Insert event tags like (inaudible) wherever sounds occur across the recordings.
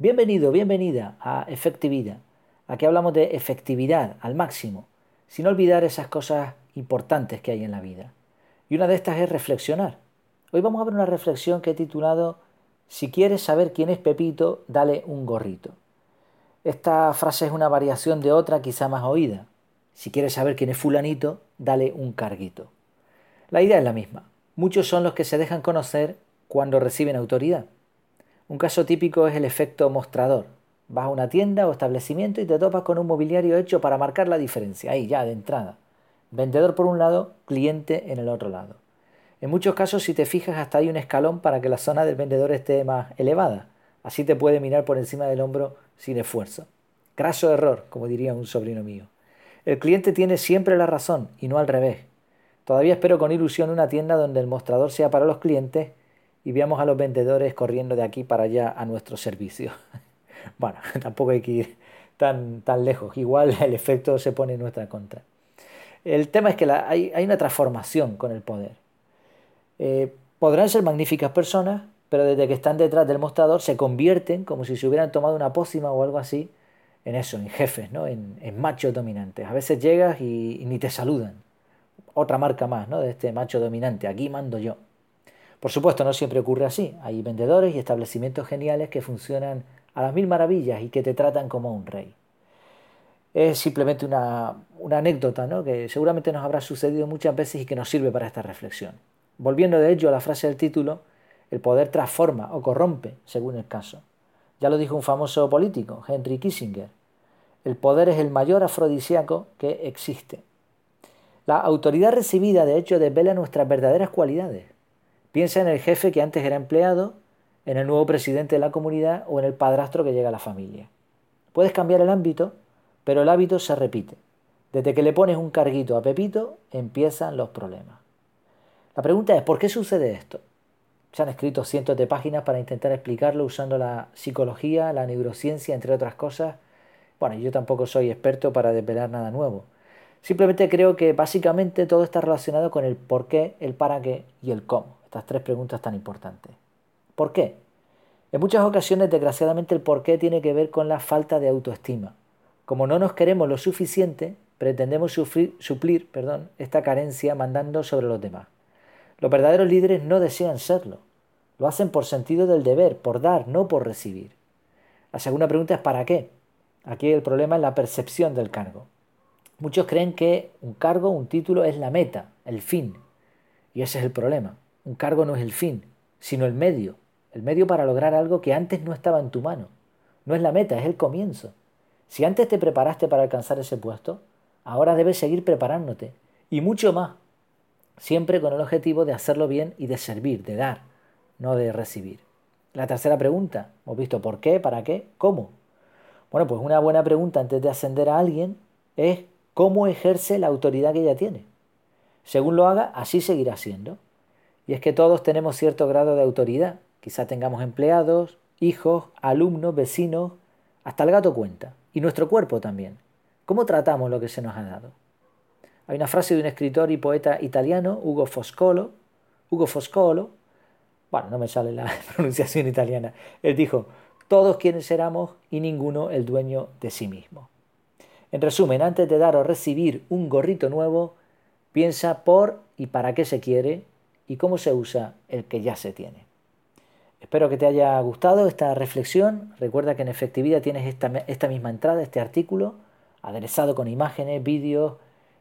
Bienvenido, bienvenida a Efectividad. Aquí hablamos de efectividad al máximo, sin olvidar esas cosas importantes que hay en la vida. Y una de estas es reflexionar. Hoy vamos a ver una reflexión que he titulado Si quieres saber quién es Pepito, dale un gorrito. Esta frase es una variación de otra quizá más oída. Si quieres saber quién es fulanito, dale un carguito. La idea es la misma. Muchos son los que se dejan conocer cuando reciben autoridad. Un caso típico es el efecto mostrador. Vas a una tienda o establecimiento y te topas con un mobiliario hecho para marcar la diferencia, ahí ya de entrada. Vendedor por un lado, cliente en el otro lado. En muchos casos, si te fijas, hasta hay un escalón para que la zona del vendedor esté más elevada. Así te puede mirar por encima del hombro sin esfuerzo. Craso error, como diría un sobrino mío. El cliente tiene siempre la razón y no al revés. Todavía espero con ilusión una tienda donde el mostrador sea para los clientes y veamos a los vendedores corriendo de aquí para allá a nuestro servicio. (laughs) bueno, (laughs) tampoco hay que ir tan, tan lejos. Igual el efecto se pone en nuestra contra. El tema es que hay, una transformación con el poder. Eh, podrán ser magníficas personas, pero desde que están detrás del mostrador se convierten, como si se hubieran tomado una pócima o algo así, en eso, en jefes, ¿no? en, machos dominantes. A veces llegas y, ni te saludan. Otra marca más ¿no? de este macho dominante. Aquí mando yo. Por supuesto, no siempre ocurre así. Hay vendedores y establecimientos geniales que funcionan a las mil maravillas y que te tratan como un rey. Es simplemente una, anécdota ¿no? que seguramente nos habrá sucedido muchas veces y que nos sirve para esta reflexión. Volviendo de ello a la frase del título, el poder transforma o corrompe según el caso. Ya lo dijo un famoso político, Henry Kissinger. El poder es el mayor afrodisíaco que existe. La autoridad recibida, de hecho, desvela nuestras verdaderas cualidades. Piensa en el jefe que antes era empleado, en el nuevo presidente de la comunidad o en el padrastro que llega a la familia. Puedes cambiar el ámbito, pero el hábito se repite. Desde que le pones un carguito a Pepito, empiezan los problemas. La pregunta es, ¿por qué sucede esto? Se han escrito cientos de páginas para intentar explicarlo usando la psicología, la neurociencia, entre otras cosas. Bueno, yo tampoco soy experto para desvelar nada nuevo. Simplemente creo que básicamente todo está relacionado con el por qué, el para qué y el cómo. Estas tres preguntas tan importantes. ¿Por qué? En muchas ocasiones, desgraciadamente, el por qué tiene que ver con la falta de autoestima. Como no nos queremos lo suficiente, pretendemos suplir perdón, esta carencia mandando sobre los demás. Los verdaderos líderes no desean serlo. Lo hacen por sentido del deber, por dar, no por recibir. La segunda pregunta es ¿para qué? Aquí el problema es la percepción del cargo. Muchos creen que un cargo, un título es la meta, el fin. Y ese es el problema. Un cargo no es el fin, sino el medio. El medio para lograr algo que antes no estaba en tu mano. No es la meta, es el comienzo. Si antes te preparaste para alcanzar ese puesto, ahora debes seguir preparándote. Y mucho más siempre con el objetivo de hacerlo bien y de servir, de dar, no de recibir. La tercera pregunta, hemos visto por qué, para qué, cómo. Bueno, pues una buena pregunta antes de ascender a alguien es cómo ejerce la autoridad que ella tiene. Según lo haga, así seguirá siendo. Y es que todos tenemos cierto grado de autoridad. Quizá tengamos empleados, hijos, alumnos, vecinos, hasta el gato cuenta. Y nuestro cuerpo también. ¿Cómo tratamos lo que se nos ha dado? Hay una frase de un escritor y poeta italiano, Ugo Foscolo, Ugo Foscolo, bueno, no me sale la (laughs) pronunciación italiana, él dijo, todos quienes éramos y ninguno el dueño de sí mismo. En resumen, antes de dar o recibir un gorrito nuevo, piensa por y para qué se quiere y cómo se usa el que ya se tiene. Espero que te haya gustado esta reflexión. Recuerda que en efectividad tienes esta, esta misma entrada, este artículo, aderezado con imágenes, vídeos,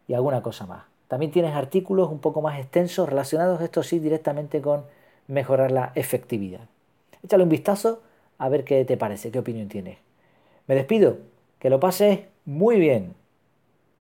y alguna cosa más. También tienes artículos un poco más extensos relacionados, esto sí, directamente con mejorar la efectividad. Échale un vistazo a ver qué te parece, qué opinión tienes. Me despido, que lo pases muy bien.